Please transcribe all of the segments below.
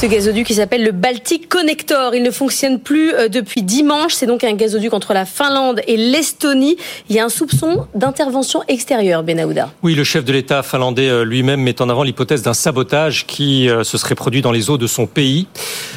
Ce gazoduc qui s'appelle le Baltic Connector, il ne fonctionne plus euh, depuis dimanche. C'est donc un gazoduc entre la Finlande et l'Estonie. Il y a un soupçon d'intervention extérieure, Benahouda. Oui, le chef de l'État finlandais euh, lui-même met en avant l'hypothèse d'un sabotage qui euh, se serait produit dans les eaux de son pays,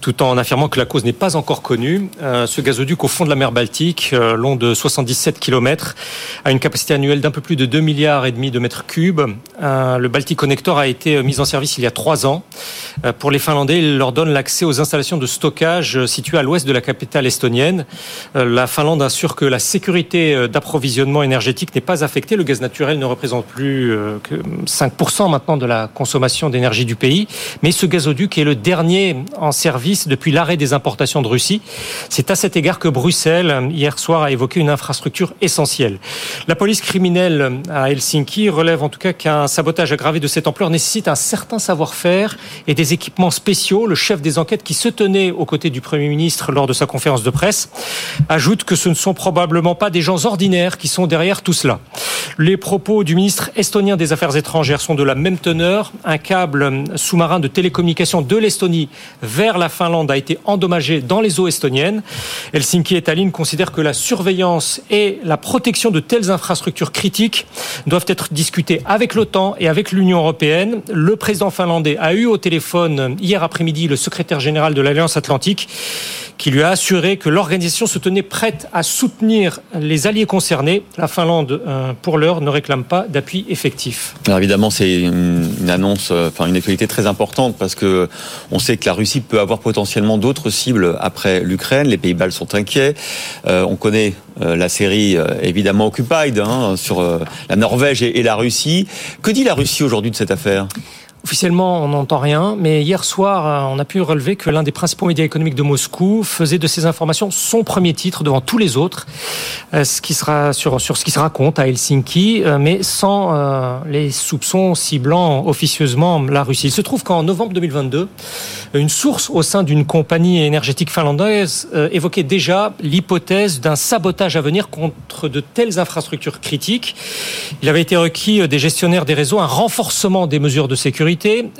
tout en affirmant que la cause n'est pas encore connue. Ce gazoduc au fond de la mer Baltique, long de 77 km, a une capacité annuelle d'un peu plus de 2 milliards et demi de mètres cubes. Le Baltic Connector a été mis en service il y a trois ans. Pour les Finlandais, il leur donne l'accès aux installations de stockage situées à l'ouest de la capitale estonienne. Euh, la Finlande assure que la sécurité euh, d'approvisionnement énergétique n'est pas affectée. Le gaz naturel ne représente plus euh, que 5% maintenant de la consommation d'énergie du pays. Mais ce gazoduc est le dernier en service depuis l'arrêt des importations de Russie. C'est à cet égard que Bruxelles, hier soir, a évoqué une infrastructure essentielle. La police criminelle à Helsinki relève en tout cas qu'un sabotage aggravé de cette ampleur nécessite un certain savoir-faire et des équipements spéciaux le chef des enquêtes qui se tenait aux côtés du Premier ministre lors de sa conférence de presse, ajoute que ce ne sont probablement pas des gens ordinaires qui sont derrière tout cela. Les propos du ministre estonien des Affaires étrangères sont de la même teneur. Un câble sous-marin de télécommunication de l'Estonie vers la Finlande a été endommagé dans les eaux estoniennes. Helsinki et Tallinn considèrent que la surveillance et la protection de telles infrastructures critiques doivent être discutées avec l'OTAN et avec l'Union européenne. Le président finlandais a eu au téléphone hier après-midi le secrétaire général de l'Alliance Atlantique qui lui a assuré que l'organisation se tenait prête à soutenir les alliés concernés. La Finlande, euh, pour ne réclame pas d'appui effectif. Évidemment, c'est une, annonce, euh, enfin une actualité très importante parce que on sait que la Russie peut avoir potentiellement d'autres cibles après l'Ukraine. Les Pays-Bas sont inquiets. Euh, on connaît la série évidemment Occupied hein, sur la Norvège et la Russie. Que dit la Russie aujourd'hui de cette affaire? Officiellement, on n'entend rien, mais hier soir, euh, on a pu relever que l'un des principaux médias économiques de Moscou faisait de ces informations son premier titre devant tous les autres, euh, ce qui sera sur, ce qui se raconte à Helsinki, euh, mais sans les soupçons ciblant officieusement la Russie. Il se trouve qu'en novembre 2022, une source au sein d'une compagnie énergétique finlandaise évoquait déjà l'hypothèse d'un sabotage à venir contre de telles infrastructures critiques. Il avait été requis des gestionnaires des réseaux un renforcement des mesures de sécurité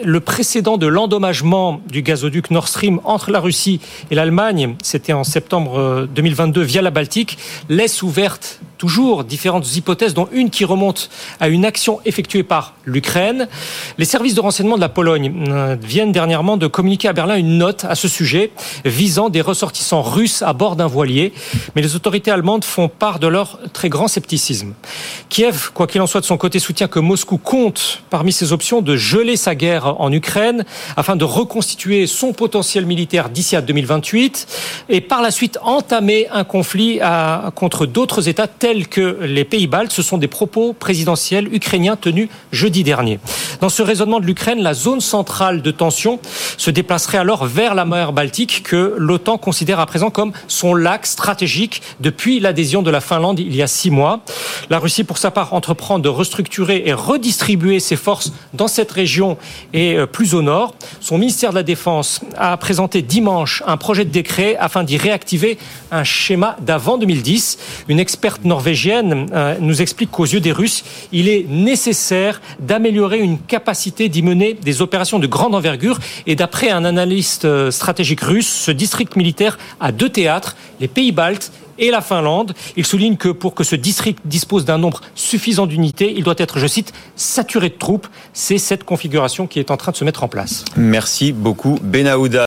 le précédent de l'endommagement du gazoduc Nord Stream entre la Russie et l'Allemagne, c'était en septembre 2022 euh, via la Baltique, laisse ouverte toujours différentes hypothèses, dont une qui remonte à une action effectuée par l'Ukraine. Les services de renseignement de la Pologne euh, viennent dernièrement de communiquer à Berlin une note à ce sujet visant des ressortissants russes à bord d'un voilier. Mais les autorités allemandes font part de leur très grand scepticisme. Kiev, quoi qu'il en soit de son côté, soutient que Moscou compte parmi ses options de geler sa guerre en Ukraine afin de reconstituer son potentiel militaire d'ici à 2028 et par la suite entamer un conflit à, contre d'autres États tels que les pays baltes. Ce sont des propos présidentiels ukrainiens tenus jeudi dernier. Dans ce raisonnement de l'Ukraine, la zone centrale de tension se déplacerait alors vers la mer Baltique que l'OTAN considère à présent comme son lac stratégique depuis l'adhésion de la Finlande il y a six mois. La Russie, pour sa part, entreprend de restructurer et redistribuer ses forces dans cette région et euh, plus au nord. Son ministère de la Défense a présenté dimanche un projet de décret afin d'y réactiver un schéma d'avant 2010. Une experte norvégienne euh, nous explique qu'aux yeux des Russes, il est nécessaire d'améliorer une capacité d'y mener des opérations de grande envergure. Et d'après un analyste euh, stratégique russe, ce district militaire a deux théâtres, les pays baltes et la Finlande. Il souligne que pour que ce district dispose d'un nombre suffisant d'unités, il doit être, je cite, saturé de troupes. C'est cette configuration qui est en train de se mettre en place. Merci beaucoup, Benahouda.